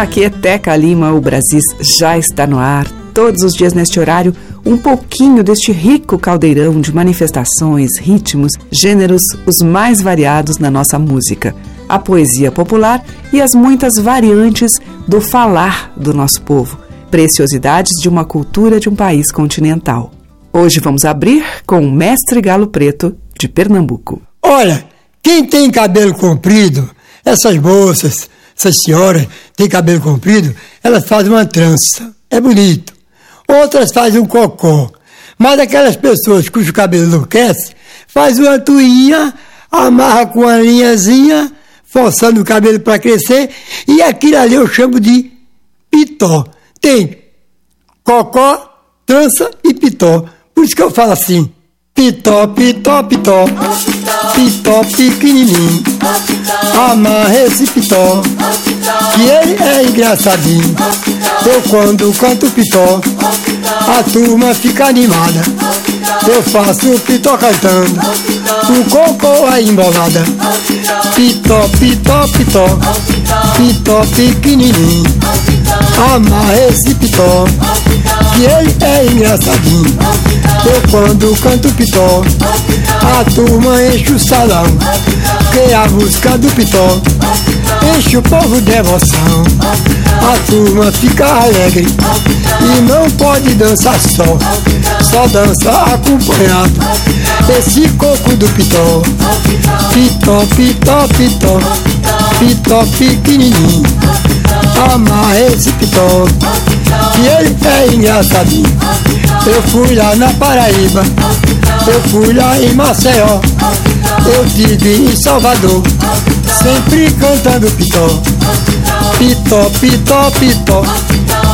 Aqui é Teca Lima, o Brasis já está no ar. Todos os dias neste horário, um pouquinho deste rico caldeirão de manifestações, ritmos, gêneros os mais variados na nossa música, a poesia popular e as muitas variantes do falar do nosso povo, preciosidades de uma cultura de um país continental. Hoje vamos abrir com o Mestre Galo Preto de Pernambuco. Olha, quem tem cabelo comprido, essas moças, essas senhoras têm cabelo comprido, elas fazem uma trança. É bonito. Outras fazem um cocó. Mas aquelas pessoas cujo cabelo enlouquece, faz uma tuinha, amarra com uma linhazinha, forçando o cabelo para crescer, e aquilo ali eu chamo de pitó. Tem cocó, trança e pitó. Por isso que eu falo assim. Pitó, pitó, pitó, pitó pequenininho, amarra esse pitó, que ele é engraçadinho. Eu quando canto pitó, a turma fica animada. Eu faço o pitó cantando, o cocô é embolada. Pitó, pitó, pitó, pitó pequenininho, amarra esse pitó, que ele é engraçadinho. Eu quando canto pitó, a turma enche o salão, que a música do pitó? Enche o povo de devoção. A turma fica alegre e não pode dançar só, só dança acompanhado. Esse coco do pitó, pitó, pitó, pitó, pitó pequenininho, amarra esse pitó, que ele é engraçadinho. Eu fui lá na Paraíba, eu fui lá em Maceió, eu tive em Salvador, sempre cantando pitó. Pitó, pitó, pitó,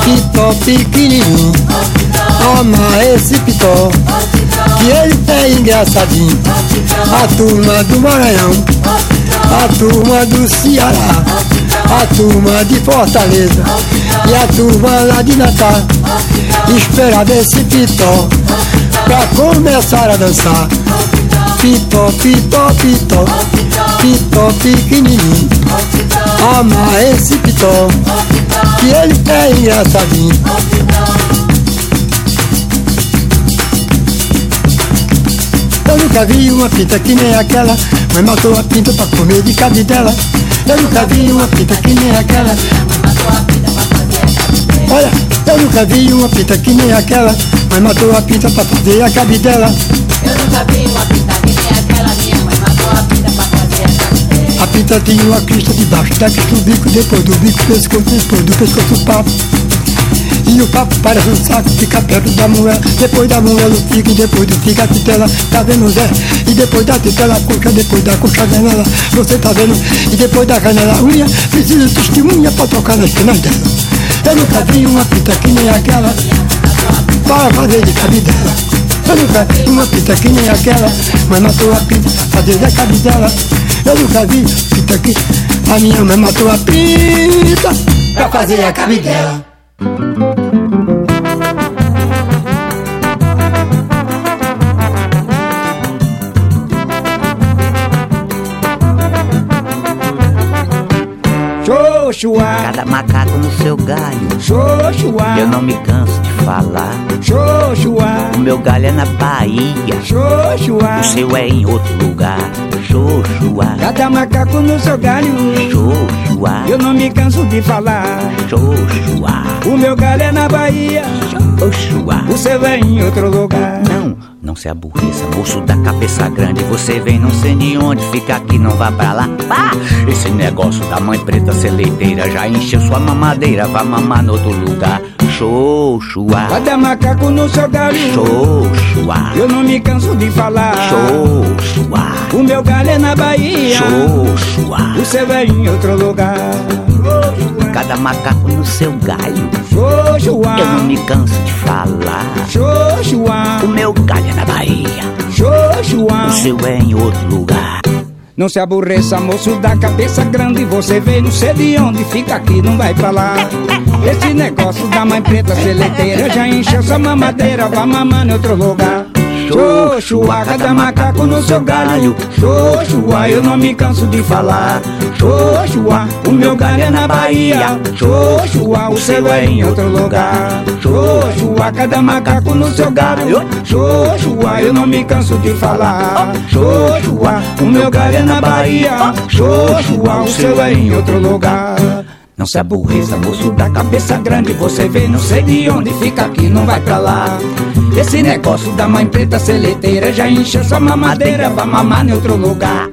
pitó pequenininho, ama esse pitó, que ele é engraçadinho. A turma do Maranhão, a turma do Ceará, a turma de Fortaleza e a turma lá de Natal esperava esse pitó pra começar a dançar. Pitó, pitó, pitó, pitó pequenininho, ama esse pitó, que ele é engraçadinho. Eu nunca vi uma pinta que nem aquela, mas matou a pinta pra comer de cabidela. Eu nunca vi uma pinta que nem aquela, Olha, eu nunca vi uma pinta que nem aquela, mas matou a pinta pra fazer a cabidela. Eu nunca vi uma pinta que nem aquela, minha mãe matou a pinta pra fazer a cabidela. A tinha uma crista debaixo da crista do bico, depois do bico, pescoço, depois do pescoço, papo. E o papo parece um saco, fica perto da moela. Depois da moela o fica, e depois do fica a titela. Tá vendo, Zé? E depois da titela a coxa, depois da coxa a canela. Você tá vendo? E depois da canela unha, precisa de testemunha pra tocar nas penas dela. Eu nunca vi uma pinta que nem aquela, para fazer de cabidela. Eu nunca vi uma pinta que nem aquela, mas matou a pinta fazer da cabidela. Eu nunca vi pinta que a minha mãe matou a pinta pra fazer a cabidela. Xoxuá, Cada macaco no seu galho. Xoxuá, Eu não me canso de falar. Xoxuá, O meu galho é na Bahia. Xoxuá. O seu é em outro lugar. Xoxuá, Cada macaco no seu galho. Xoxuá, Eu não me canso de falar. Xoxuá, O meu galho é na Bahia. Xoxuá. O seu é em outro lugar. Não, se aborreça, moço da cabeça grande. Você vem não sei de onde, fica aqui, não vá pra lá. Vá! Esse negócio da mãe preta ser leiteira já encheu sua mamadeira. Vá mamar no outro lugar. Xoxua, Cada macaco no seu galho. Xoxua, Eu não me canso de falar. Xoxua, O meu galho é na Bahia. Xoxua. O seu é em outro lugar. Cada macaco no seu galho. Xoxua. Eu não me canso de falar. Xoxua. O meu galho é na Bahia. Xoxua. O seu é em outro lugar. Não se aborreça, moço da cabeça grande. Você veio, não sei de onde, fica aqui, não vai pra lá. Esse negócio da mãe preta seleteira já encheu sua mamadeira, vai mamar em outro lugar. Xoxua, cada macaco no seu galho. Xoxua, eu não me canso de falar. Xoxua, o meu galho é na Bahia. Xoxua, o seu é em outro lugar. Xoxua, cada macaco no seu galho. Xoxua, eu não me canso de falar. Xoxua, o meu galho é na Bahia. Xoxua, o seu é em outro lugar. Não se aborreça, moço da cabeça grande. Você vem, não sei de onde, fica aqui, não vai pra lá. Esse negócio da mãe preta seleteira já encheu sua mamadeira, vai mamar em outro lugar.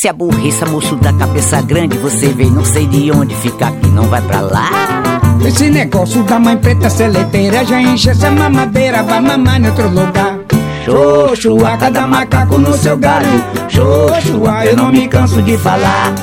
Se aborreça, moço da cabeça grande. Você veio, não sei de onde, fica aqui, não vai pra lá. Esse negócio da mãe preta seleteira já enche essa mamadeira, vai mamar em outro lugar. Xoxua, cada macaco no seu galho. Xoxua, eu não me canso de falar.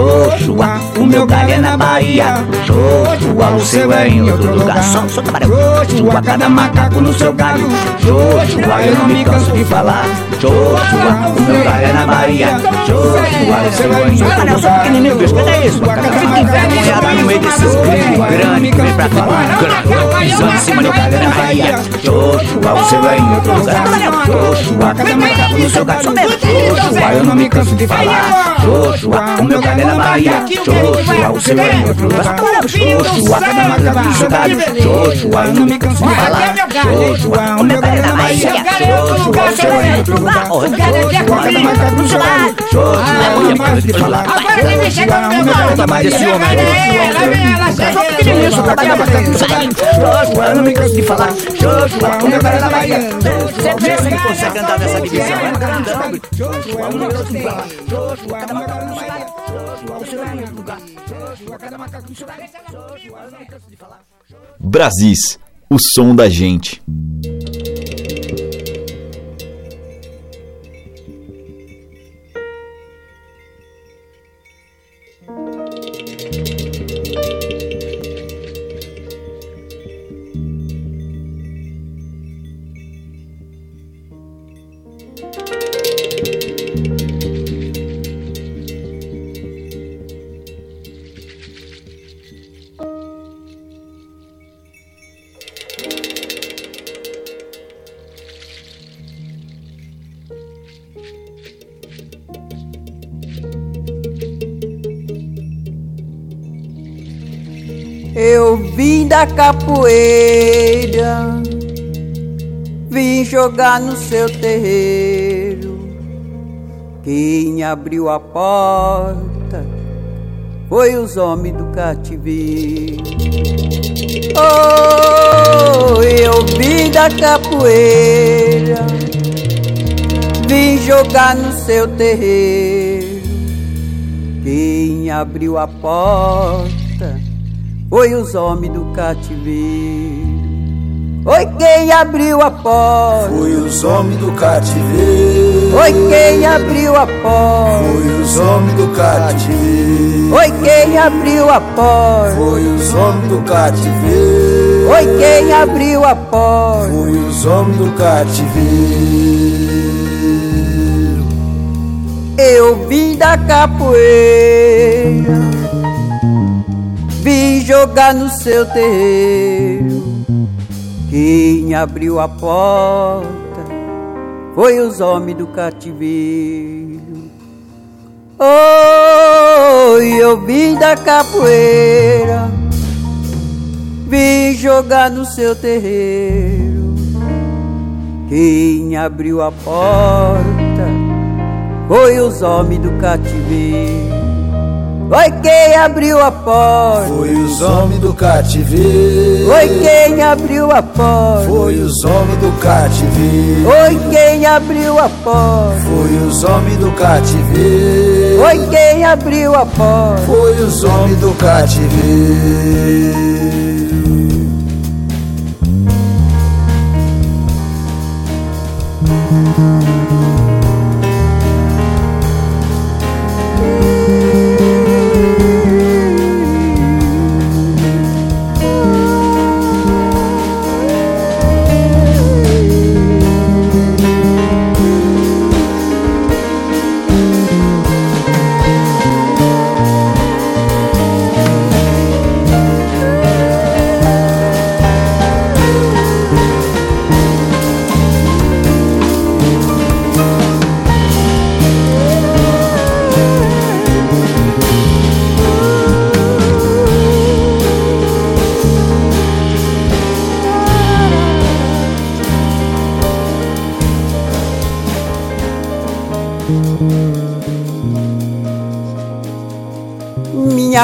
Xoxua, o meu galho é na Bahia. Xoxua, o seu é em outro lugar. Só- só trabalhar. Xoxua, cada macaco no seu galho. Xoxua, eu não me canso de falar. Xoxua, o meu galho é na Bahia. Xoxua, o seu é em outro lugar. pequenininho, bicho, cadê isso? Fica envergonhado no meio desses gringos grandes que vem pra cá. Pisando em cima do galho Xoxua, o seu é em outro lugar. Xoxua, cada macaco no seu galho. Xoxua, eu não me canso de falar. Xoxua, o meu galho é na Bahia. Xoxua, o seu é em outro lugar. Xoxua, cada macaco no seu galho. Xoxua, eu não me canso de falar. Xoxua, o meu galho é na Bahia. O seu é em outro lugar. Xoxua, cada macaco no seu galho. Xoxua, eu não me canso de falar. Agora vem mexer com o meu. Bahia. Esse homem chega no eu não me canso de falar. Xoxua, o meu é na Bahia. Você pensa que consegue andar nessa divisão? É andando. Xoxua, o na Bahia. Xoxua, o meu é na Bahia. Xoxua, o seu é em da capoeira, vim jogar no seu terreiro. Quem abriu a porta foi os homens do cativeiro. Oh, eu vim da capoeira, vim jogar no seu terreiro. Quem abriu a porta foi os homens do cativeiro. Oi, quem abriu a porta? Foi os homens do cativeiro. Oi, quem abriu a porta? Foi os homens do cativeiro. Oi, quem abriu a porta? Foi os homens do cativeiro. Oi, quem abriu a porta? Foi os homens do cativeiro. Eu vim da capoeira, vim jogar no seu terreiro. Quem abriu a porta foi os homens do cativeiro. Oh, eu vim da capoeira, vim jogar no seu terreiro. Quem abriu a porta foi os homens do cativeiro. Foi quem abriu a porta. Foi os homens do cativeiro. Foi quem abriu a porta. Foi os homens do cativeiro. Foi quem abriu a porta. Foi os homens do cativeiro. Foi quem abriu a porta. Foi os homens do cativeiro.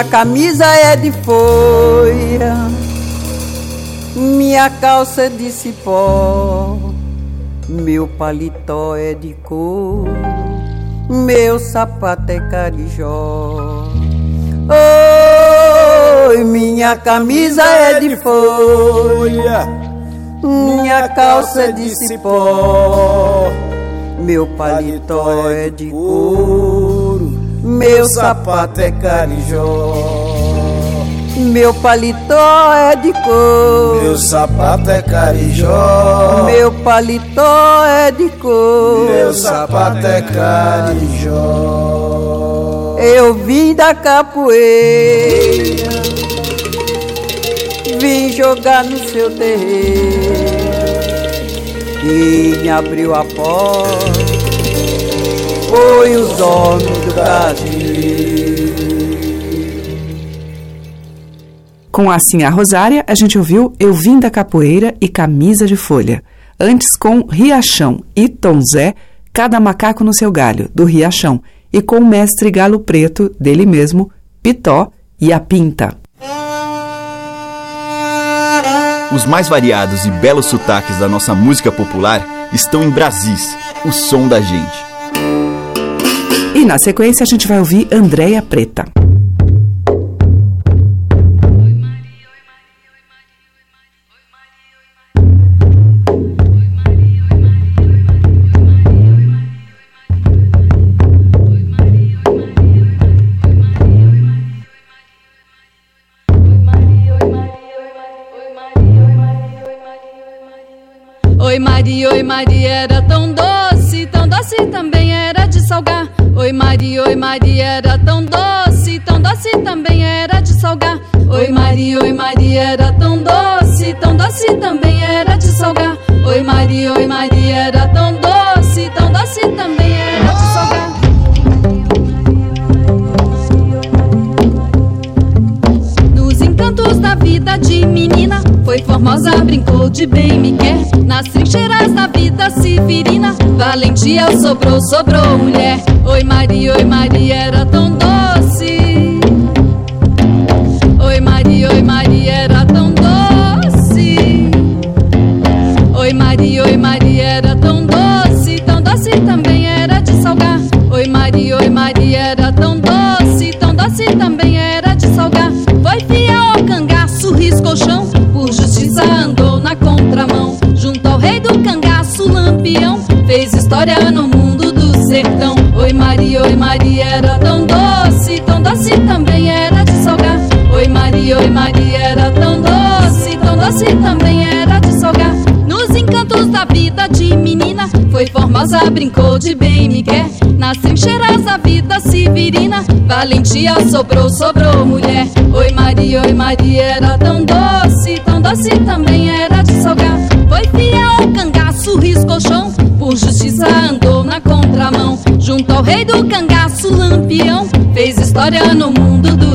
Minha camisa é de folha, minha calça é de cipó, meu paletó é de couro, meu sapato é carijó. Oi, minha camisa é de folha, minha calça é de cipó, meu paletó é de couro, meu sapato é carijó. Meu paletó é de couro. Meu sapato é carijó. Meu paletó é de couro. Meu sapato é carijó. Eu vim da capoeira, vim jogar no seu terreiro. E me abriu a porta, foi os homens Com a Rosária, a gente ouviu Eu Vim da Capoeira e Camisa de Folha. Antes com Riachão e Tom Zé, Cada Macaco no Seu Galho, do Riachão. E com o mestre Galo Preto, dele mesmo, Pitó e a Pinta. Os mais variados e belos sotaques da nossa música popular estão em Brasis, o som da gente. E na sequência a gente vai ouvir Andréia Preta. Oi Maria, oi Maria, era tão doce, tão doce também era de salgar. Oi Maria, oi Maria, era tão doce, tão doce também era de salgar. Oi Maria, oi Maria, era tão doce, tão doce também era de salgar. Oi Maria, oi Maria, era tão doce, tão doce também era de salgar. Vida de menina. Foi formosa, brincou de bem me quer. Nas trincheiras da vida severina Valentia sobrou, sobrou mulher. Oi Maria, oi Maria, era tão doce. Oi Maria, oi Maria, era tão doce. Oi Maria, oi Maria, Formosa, brincou de bem me quer Nas trincheiras da vida severina Valentia sobrou, sobrou mulher. Oi Maria, oi Maria, era tão doce. Tão doce também era de salgar. Foi fiel ao cangaço, riscou chão. Por justiça andou na contramão. Junto ao rei do cangaço, lampião. Fez história no mundo do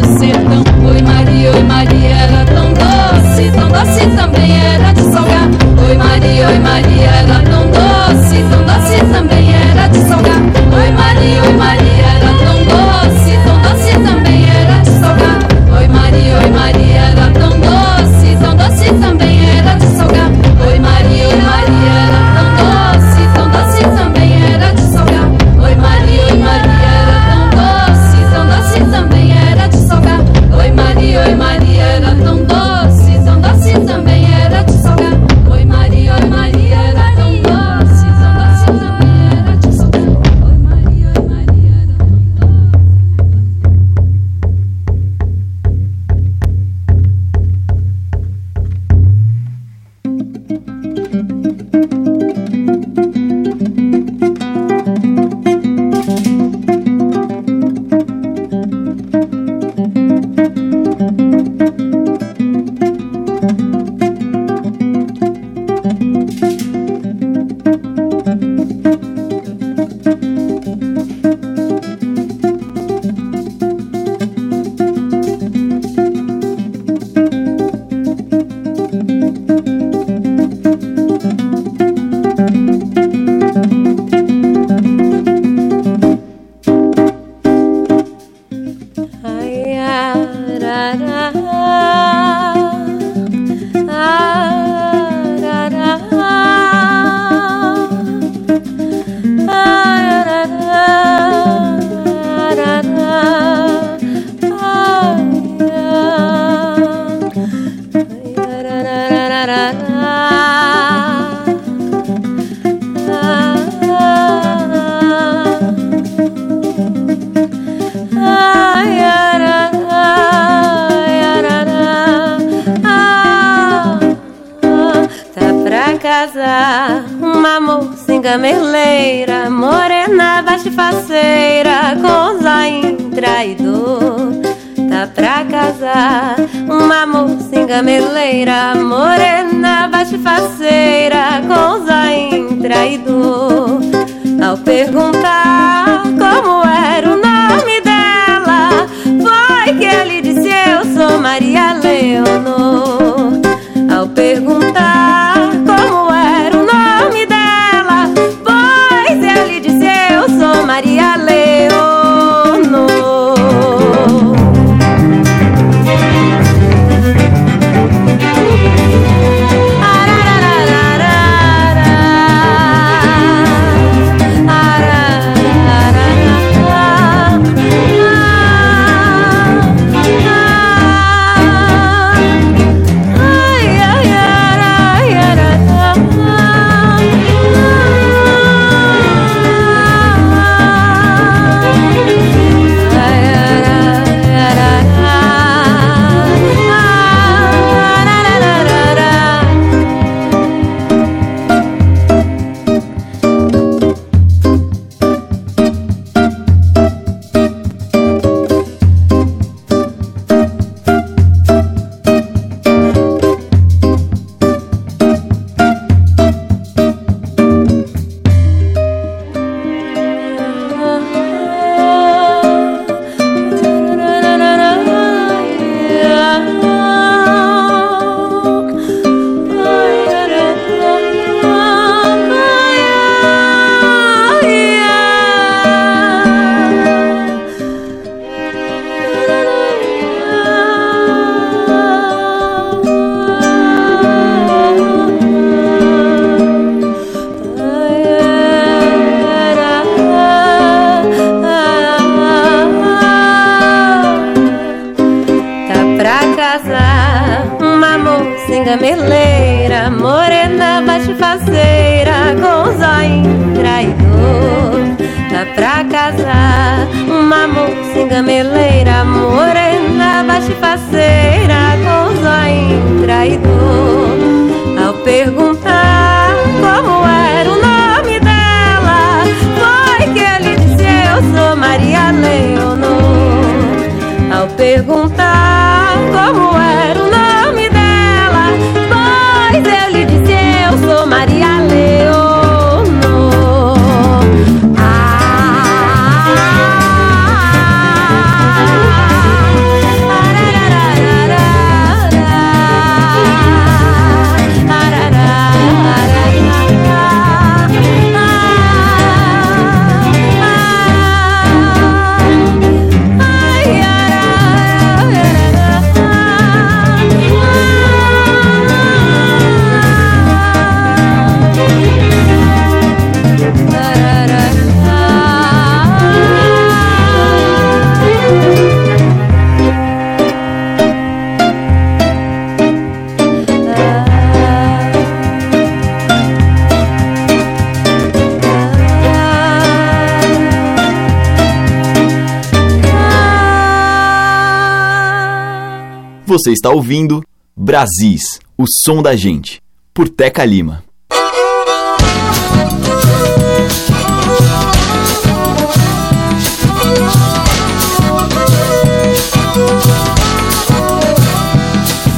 Você está ouvindo Brasis, o som da gente, por Teca Lima.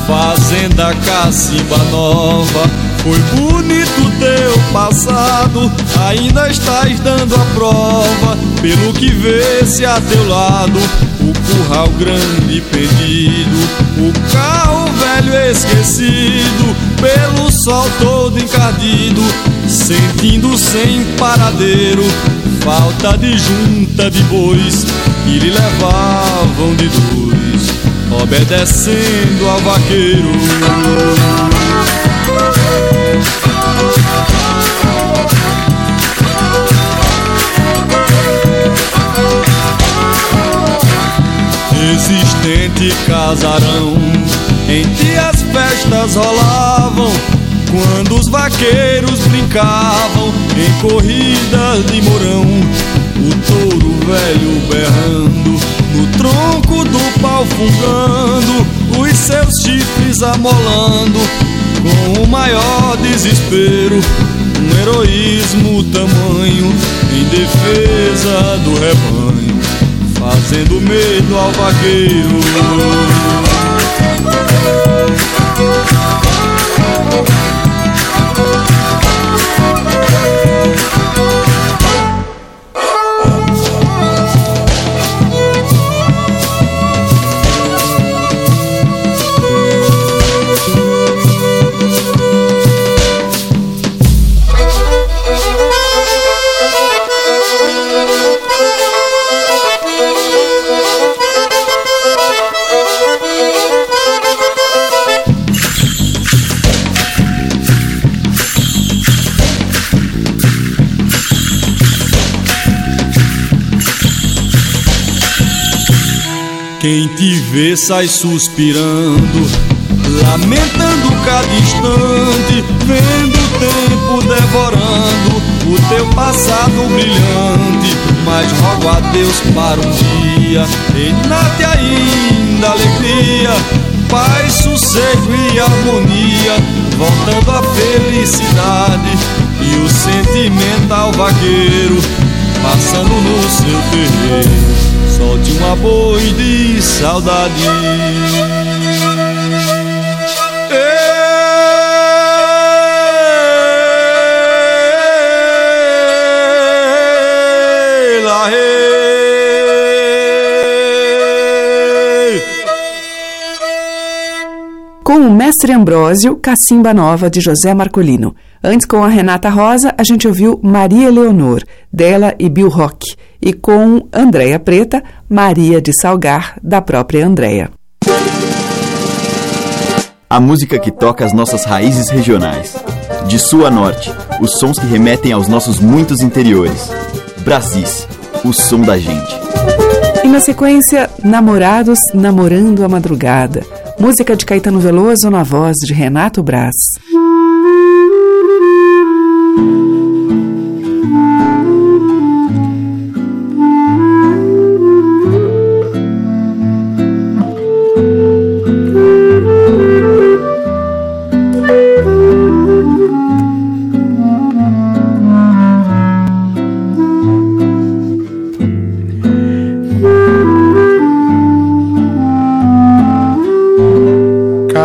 Fazenda Cacimba Nova, foi bonito teu passado, ainda estás dando a prova, pelo que vê-se a teu lado, o curral grande perdido, o carro velho esquecido, pelo sol todo encardido, sentindo sem paradeiro, falta de junta de bois, que lhe levavam de dois. obedecendo ao vaqueiro. Resistente casarão, em que as festas rolavam, quando os vaqueiros brincavam em corridas de morão, o touro velho berrando, no tronco do pau fungando, os seus chifres amolando, com o maior desespero, um heroísmo tamanho em defesa do rebanho, fazendo medo ao vaqueiro. Te vê sai suspirando, lamentando cada instante, vendo o tempo devorando o teu passado brilhante. Mas rogo a Deus para um dia, reinate ainda alegria, paz, sossego e harmonia, voltando a felicidade e o sentimental vaqueiro passando no seu terreiro. Solte uma boi de saudade. Mestre Ambrósio, Cacimba Nova, de José Marcolino. Antes, com a Renata Rosa, a gente ouviu Maria Leonor, dela e Bill Rock. E com Andréia Preta, Maria de Salgar, da própria Andréia. A música que toca as nossas raízes regionais. De sul a norte, os sons que remetem aos nossos muitos interiores. Brasis, o som da gente. E na sequência, Namorados Namorando a Madrugada. Música de Caetano Veloso na voz de Renato Braz.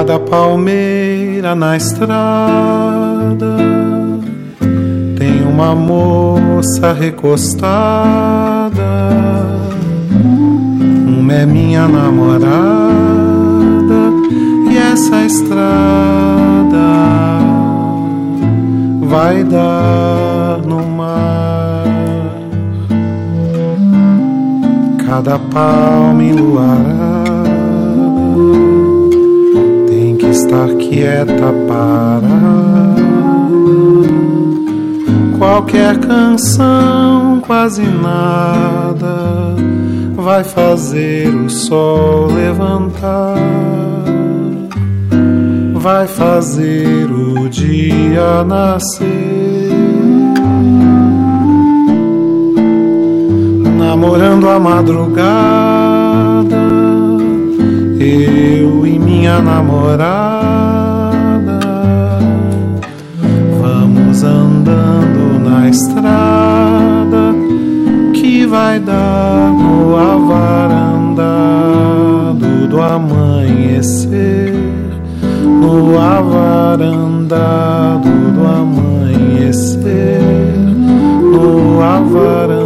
Cada palmeira na estrada tem uma moça recostada. Uma é minha namorada e essa estrada vai dar no mar. Cada palma enluarada estar quieta parada. Qualquer canção, quase nada, vai fazer o sol levantar. Vai fazer o dia nascer. Namorando a madrugada, eu e minha namorada. Vamos andando na estrada que vai dar no avarandado do amanhecer, no avarandado do amanhecer, no avarandado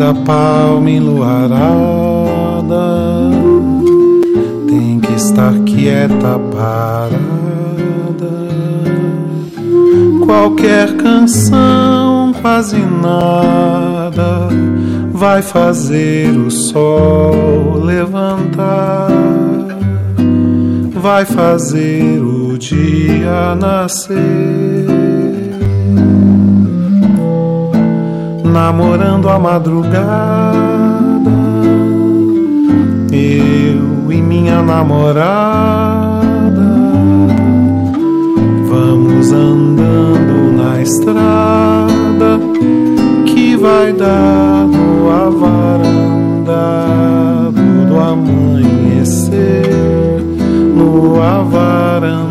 cada palma enluarada tem que estar quieta, parada. Qualquer canção, quase nada, vai fazer o sol levantar, vai fazer o dia nascer. Namorando a madrugada. Eu e minha namorada vamos andando na estrada que vai dar a varanda do amanhecer no varanda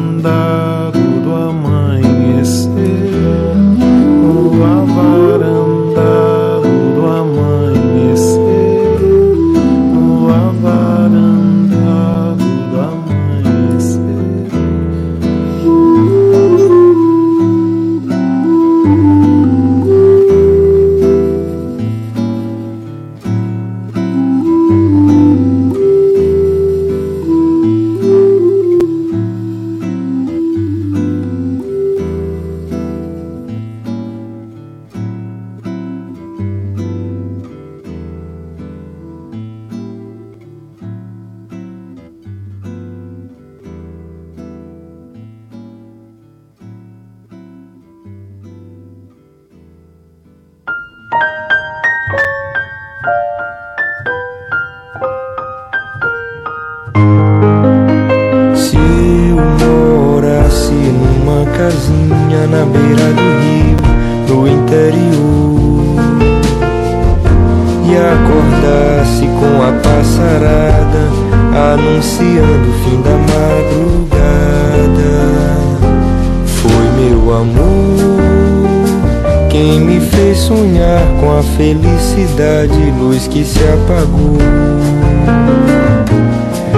felicidade, luz que se apagou.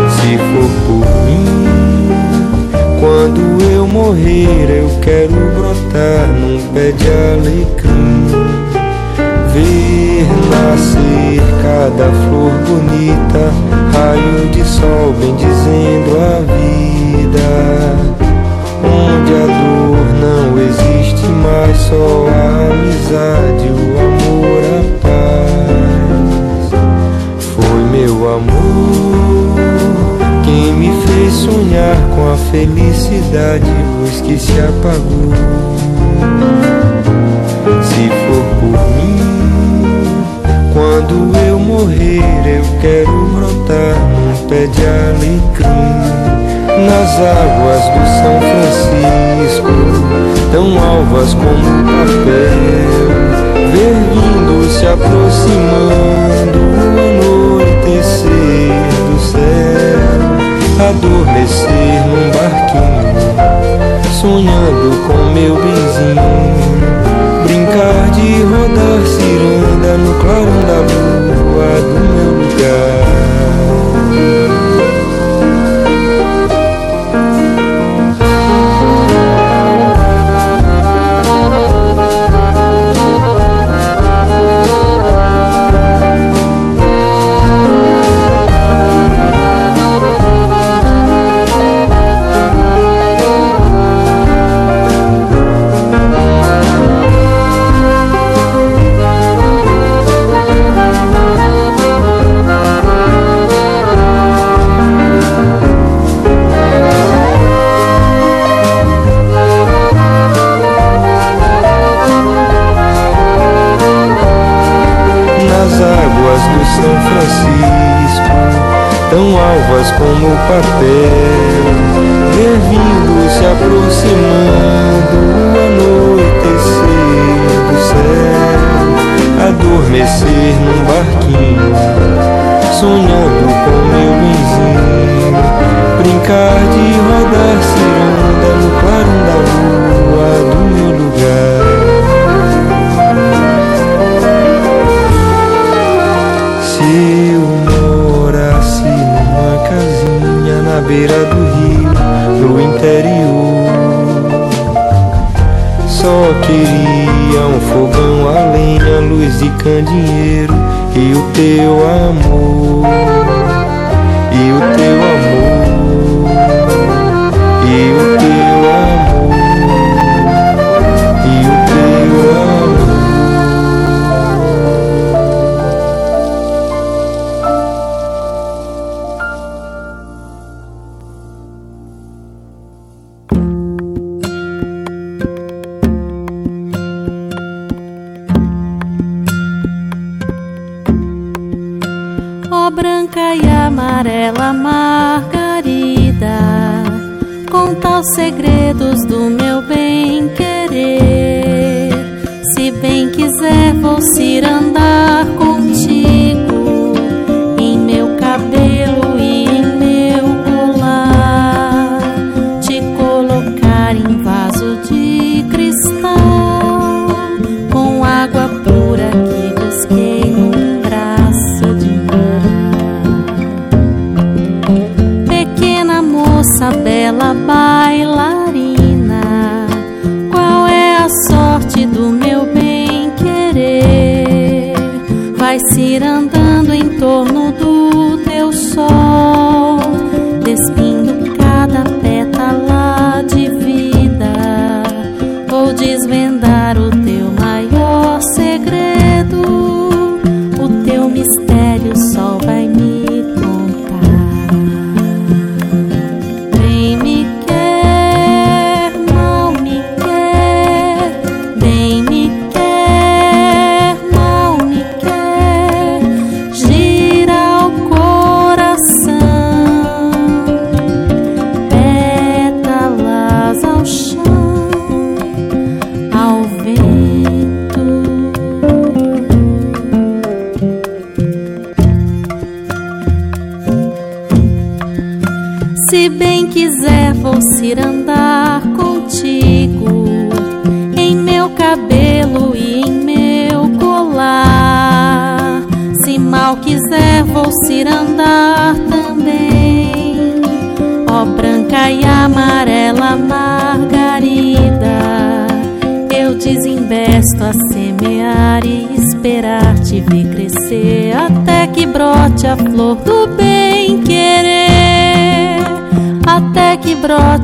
Se for por mim, quando eu morrer, eu quero brotar num pé de alecrim. Ver nascer cada flor bonita, raio de sol bendizendo a vida. Onde a dor não existe mais, só a amizade, o amor, a quem me fez sonhar com a felicidade, luz que se apagou. Se for por mim, quando eu morrer, eu quero brotar num pé de alecrim. Nas águas do São Francisco, tão alvas como o papel, ver vindo se aproximando céu, adormecer num barquinho, sonhando com meu benzinho, brincar de rodar ciranda no clarão da lua do meu lugar.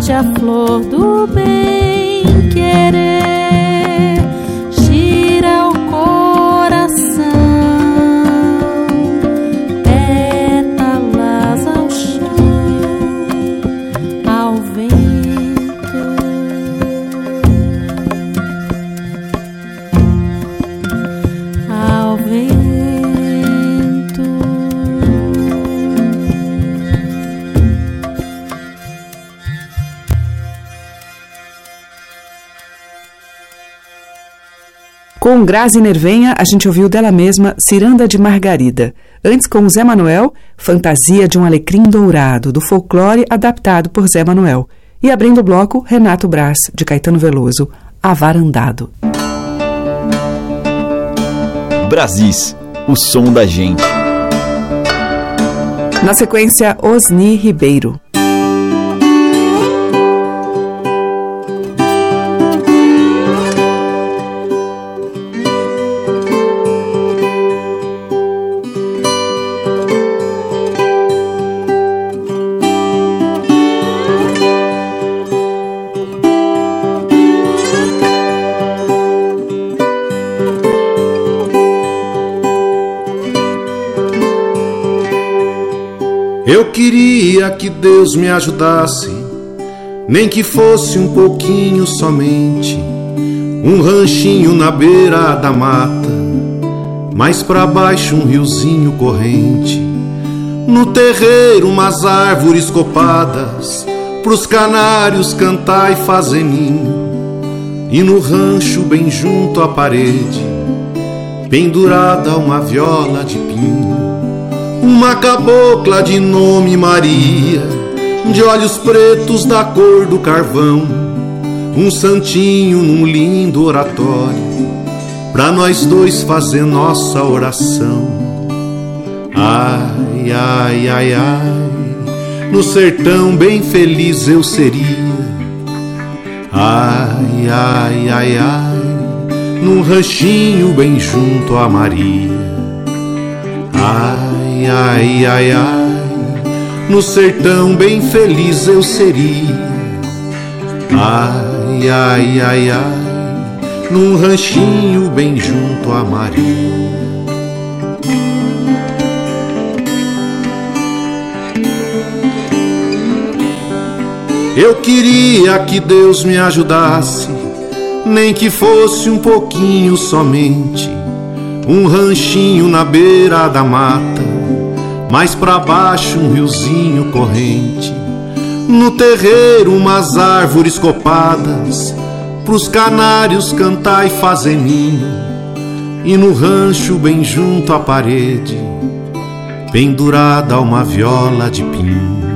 A flor Grazi Nervenha, a gente ouviu dela mesma Ciranda de Margarida. Antes, com Zé Manuel, Fantasia de um Alecrim Dourado, do folclore adaptado por Zé Manuel. E abrindo o bloco, Renato Brás, de Caetano Veloso, Avarandado. Brasis, o som da gente. Na sequência, Osni Ribeiro. Eu queria que Deus me ajudasse, nem que fosse um pouquinho somente. Um ranchinho na beira da mata, mais pra baixo um riozinho corrente. No terreiro umas árvores copadas, pros canários cantar e fazer ninho. E no rancho bem junto à parede, pendurada uma viola de pinho. Uma cabocla de nome Maria, de olhos pretos da cor do carvão, um santinho num lindo oratório, pra nós dois fazer nossa oração. Ai, ai, ai, ai, no sertão bem feliz eu seria. Ai, ai, ai, ai, num ranchinho bem junto a Maria. Ai, ai, ai, ai, no sertão bem feliz eu seria. Ai, ai, ai, ai, num ranchinho bem junto a Maria. Eu queria que Deus me ajudasse, nem que fosse um pouquinho somente. Um ranchinho na beira da mata, mais pra baixo um riozinho corrente. No terreiro umas árvores copadas, pros canários cantar e fazer ninho. E no rancho bem junto à parede, pendurada uma viola de pinho.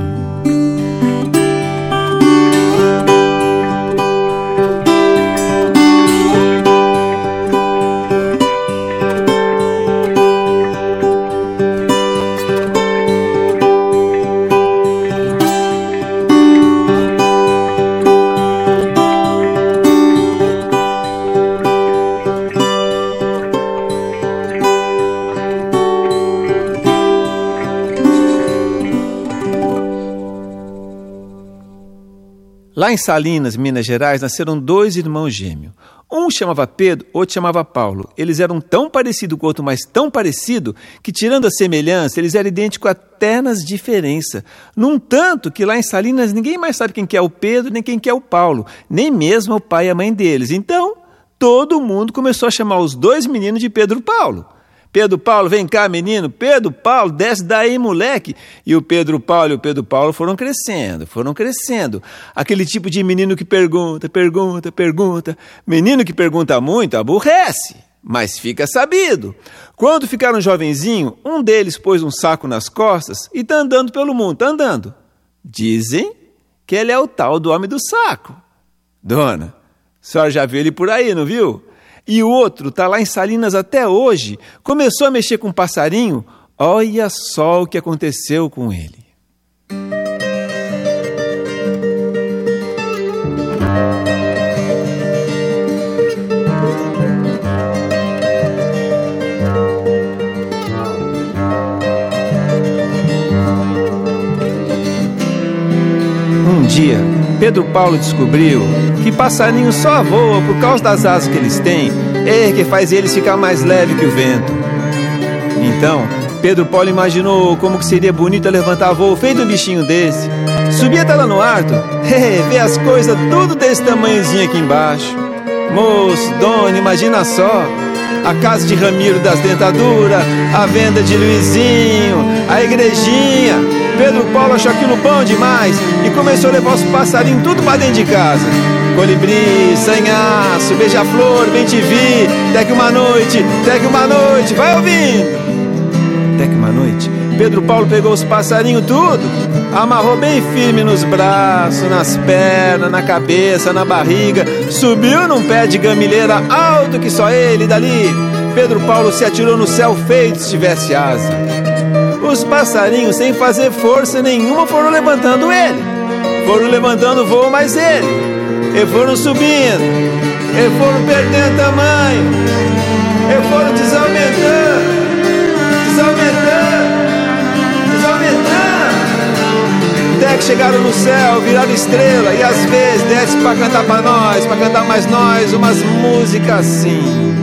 Lá em Salinas, Minas Gerais, nasceram dois irmãos gêmeos. Um chamava Pedro, outro chamava Paulo. Eles eram tão parecidos com o outro, mas tão parecido, que tirando a semelhança, eles eram idênticos até nas diferenças. Num tanto que lá em Salinas ninguém mais sabe quem que é o Pedro, nem quem que é o Paulo, nem mesmo o pai e a mãe deles. Então, todo mundo começou a chamar os dois meninos de Pedro e Paulo. Pedro Paulo, vem cá, menino. Pedro Paulo, desce daí, moleque. E o Pedro Paulo e o Pedro Paulo foram crescendo, foram crescendo. Aquele tipo de menino que pergunta, pergunta, pergunta. Menino que pergunta muito aborrece, mas fica sabido. Quando ficaram jovenzinho, um deles pôs um saco nas costas e tá andando pelo mundo, tá andando. Dizem que ele é o tal do homem do saco. Dona, a senhora já viu ele por aí, não viu? E o outro está lá em Salinas até hoje, começou a mexer com um passarinho, olha só o que aconteceu com ele. Um dia, Pedro Paulo descobriu que passarinho só voa por causa das asas que eles têm, é que faz eles ficar mais leve que o vento. Então, Pedro Paulo imaginou como que seria bonito levantar voo feito um bichinho desse. Subir até lá no alto, é, ver as coisas tudo desse tamanhozinho aqui embaixo. Moço, dona, imagina só. A casa de Ramiro das Dentaduras, a venda de Luizinho, a igrejinha, Pedro Paulo achou aquilo bom demais e começou a levar os passarinhos tudo pra dentro de casa. Colibri, sanhaço, beija-flor, bem te vi, que uma noite, que uma noite, vai ouvindo. Que uma noite, Pedro Paulo pegou os passarinhos tudo, amarrou bem firme nos braços, nas pernas, na cabeça, na barriga, subiu num pé de gamileira alto que só ele dali. Pedro Paulo se atirou no céu feito se tivesse asa. Os passarinhos, sem fazer força nenhuma, foram levantando ele. Foram levantando o voo mais ele. E foram subindo. E foram perdendo tamanho. E foram desaumentando. Desaumentando. Desaumentando. Até que chegaram no céu, viraram estrela. E às vezes desce pra cantar pra nós, pra cantar mais nós, umas músicas assim.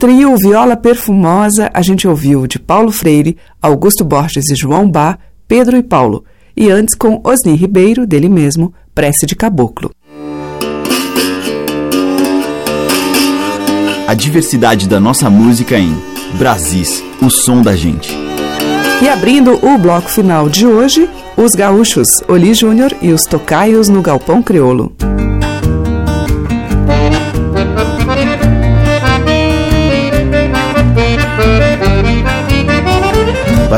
Trio Viola Perfumosa, a gente ouviu de Paulo Freire, Augusto Borges e João Bá, Pedro e Paulo, e antes com Osni Ribeiro, dele mesmo, Prece de Caboclo. A diversidade da nossa música em Brasis, o som da gente. E abrindo o bloco final de hoje, os gaúchos Oli Júnior e os tocaios no Galpão Criolo.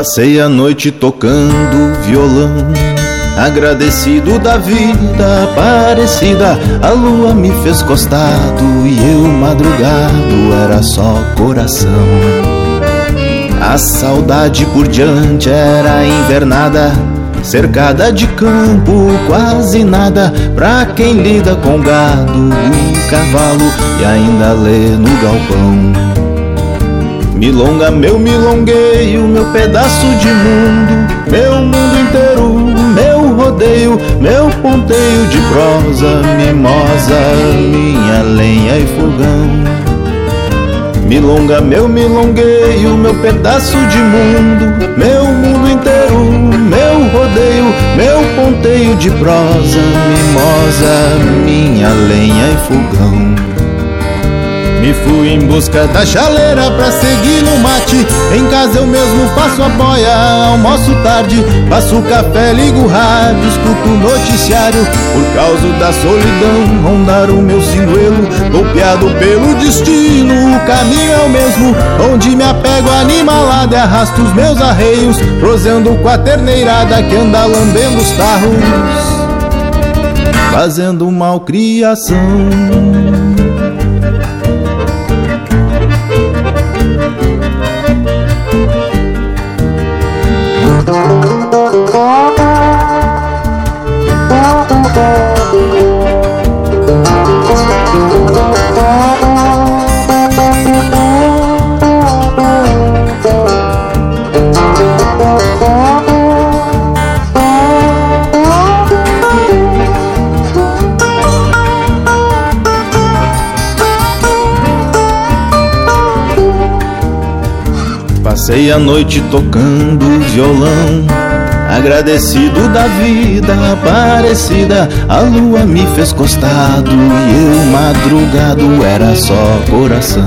Passei a noite tocando violão, agradecido da vida parecida. A lua me fez costado e eu madrugado era só coração. A saudade por diante era invernada, cercada de campo, quase nada. Pra quem lida com gado, o cavalo e ainda lê no galpão. Milonga, meu milongueio, meu pedaço de mundo, meu mundo inteiro, meu rodeio, meu ponteio de prosa, mimosa, minha lenha e fogão. Milonga, meu milongueio, meu pedaço de mundo, meu mundo inteiro, meu rodeio, meu ponteio de prosa, mimosa, minha lenha e fogão. Me fui em busca da chaleira pra seguir no mate. Em casa eu mesmo faço a boia, almoço tarde, faço café, ligo rádio, escuto o noticiário. Por causa da solidão, rondar o meu sinuelo, golpeado pelo destino. O caminho é o mesmo, onde me apego animalado e arrasto os meus arreios, prosendo com a terneirada que anda lambendo os tarros, fazendo malcriação. Thank you. Passei a noite tocando violão, agradecido da vida parecida. A lua me fez costado e eu madrugado era só coração.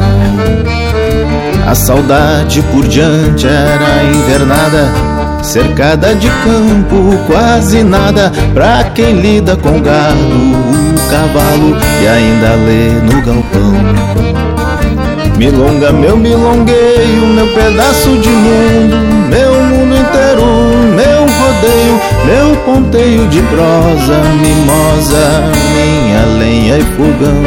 A saudade por diante era invernada, cercada de campo, quase nada pra quem lida com gado, o cavalo e ainda lê no galpão. Milonga, meu milongueio, meu pedaço de mundo, meu mundo inteiro, meu rodeio, meu ponteio de prosa, mimosa, minha lenha e fogão.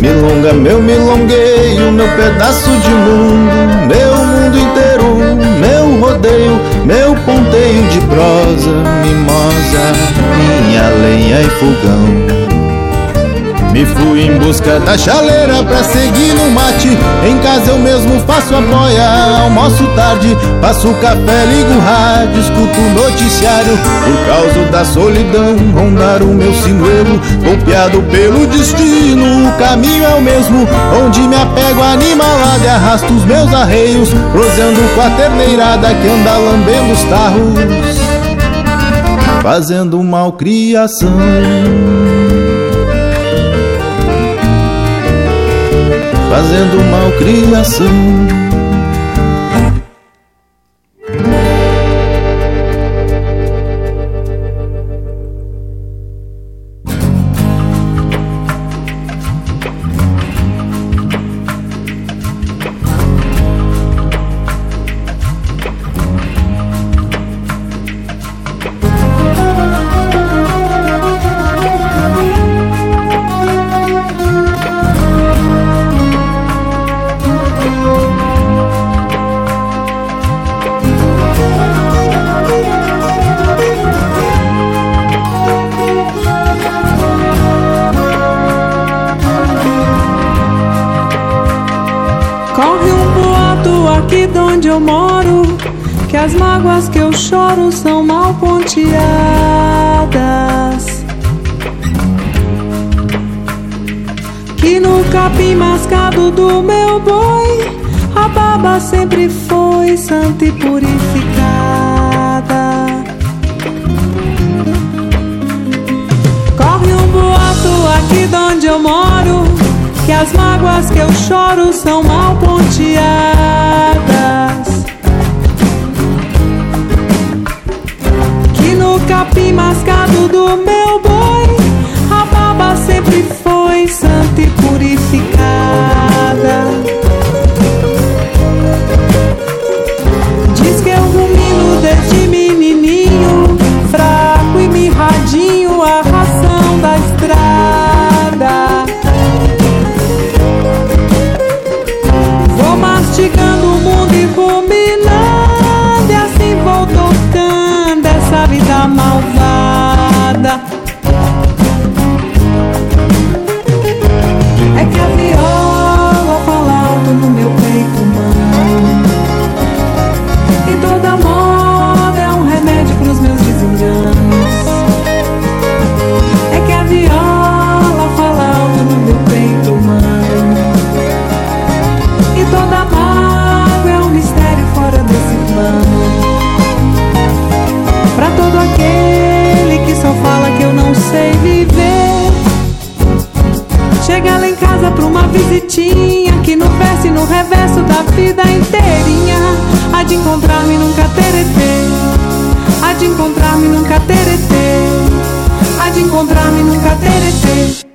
Milonga, meu milongueio, meu pedaço de mundo, meu mundo inteiro, meu rodeio, meu ponteio de prosa, mimosa, minha lenha e fogão. Me fui em busca da chaleira pra seguir no mate. Em casa eu mesmo faço a boia, almoço tarde, faço café, ligo o rádio, escuto o noticiário. Por causa da solidão, rondar o meu sinuelo, golpeado pelo destino. O caminho é o mesmo, onde me apego animalado e arrasto os meus arreios, prosendo com a terneirada que anda lambendo os tarros, fazendo malcriação. fazendo malcriação. que as mágoas que eu choro são mal ponteadas. Que no capim mascado do meu boi, a baba sempre foi santa e purificada. Corre um boato aqui de onde eu moro, que as mágoas que eu choro são mal ponteadas. no capim mascado do meu boi. A baba sempre foi santa e purificada. Traga ela em casa pra uma visitinha Que no verso e no reverso da vida inteirinha. Há de encontrar-me nunca teretê Há de encontrar-me nunca teretê Há de encontrar-me nunca teretê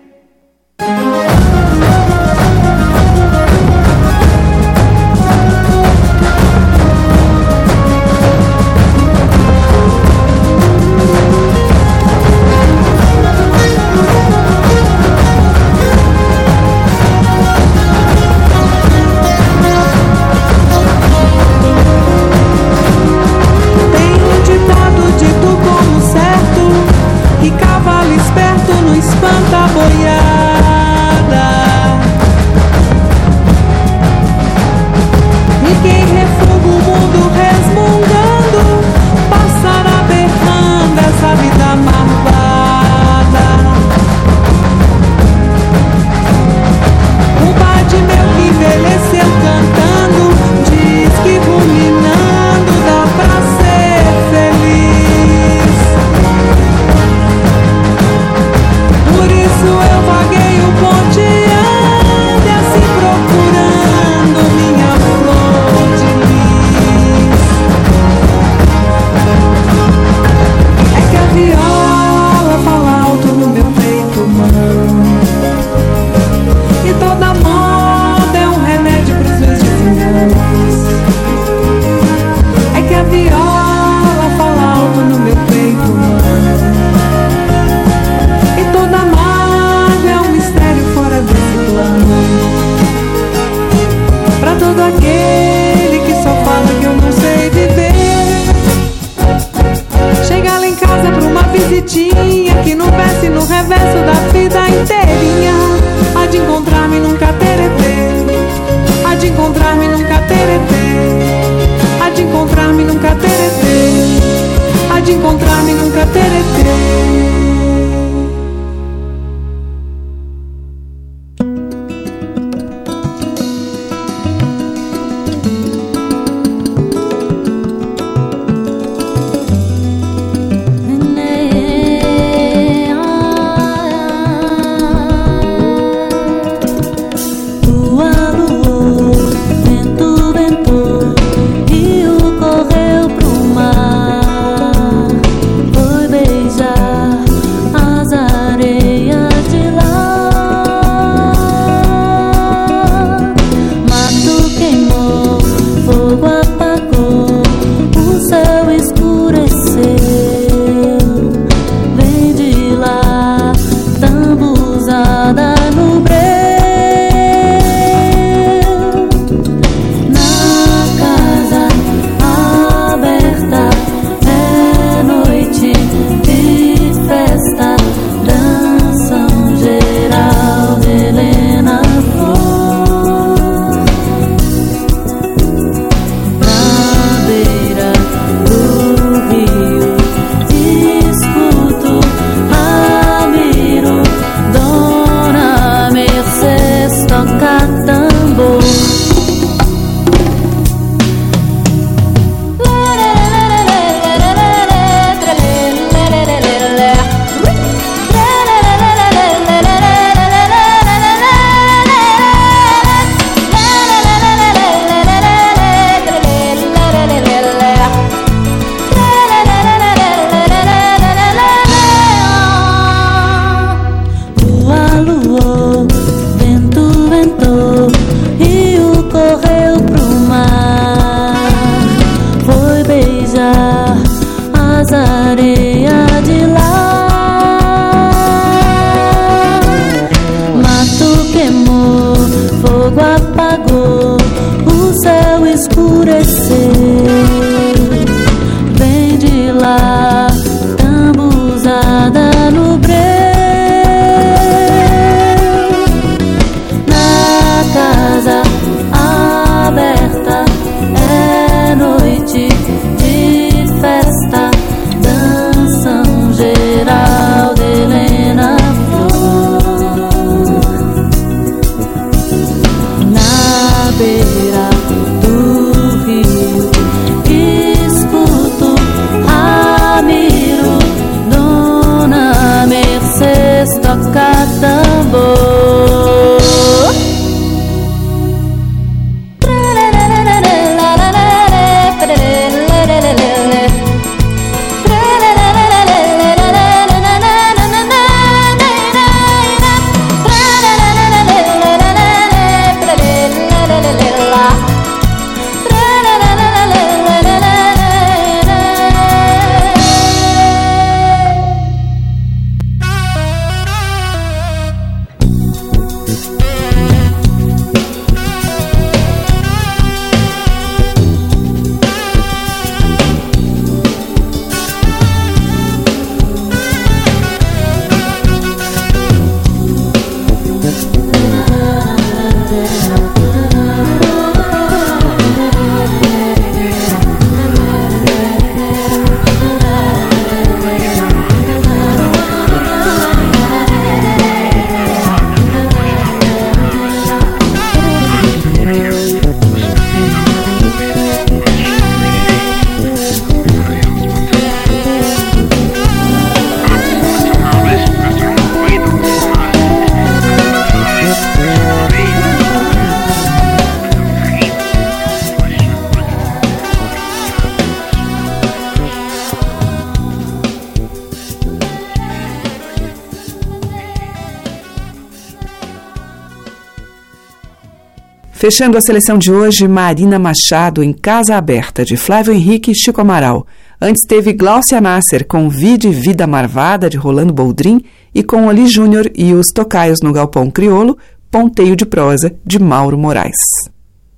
Fechando a seleção de hoje, Marina Machado em Casa Aberta, de Flávio Henrique e Chico Amaral. Antes teve Glaucia Nasser com Vide Vida Marvada, de Rolando Boldrin, e com Ali Júnior e os Tocaios no Galpão Criolo, Ponteio de Prosa, de Mauro Moraes.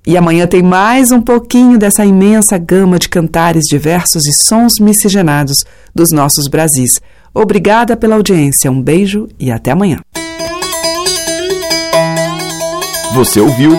E amanhã tem mais um pouquinho dessa imensa gama de cantares diversos e sons miscigenados dos nossos Brasis. Obrigada pela audiência, um beijo e até amanhã. Você ouviu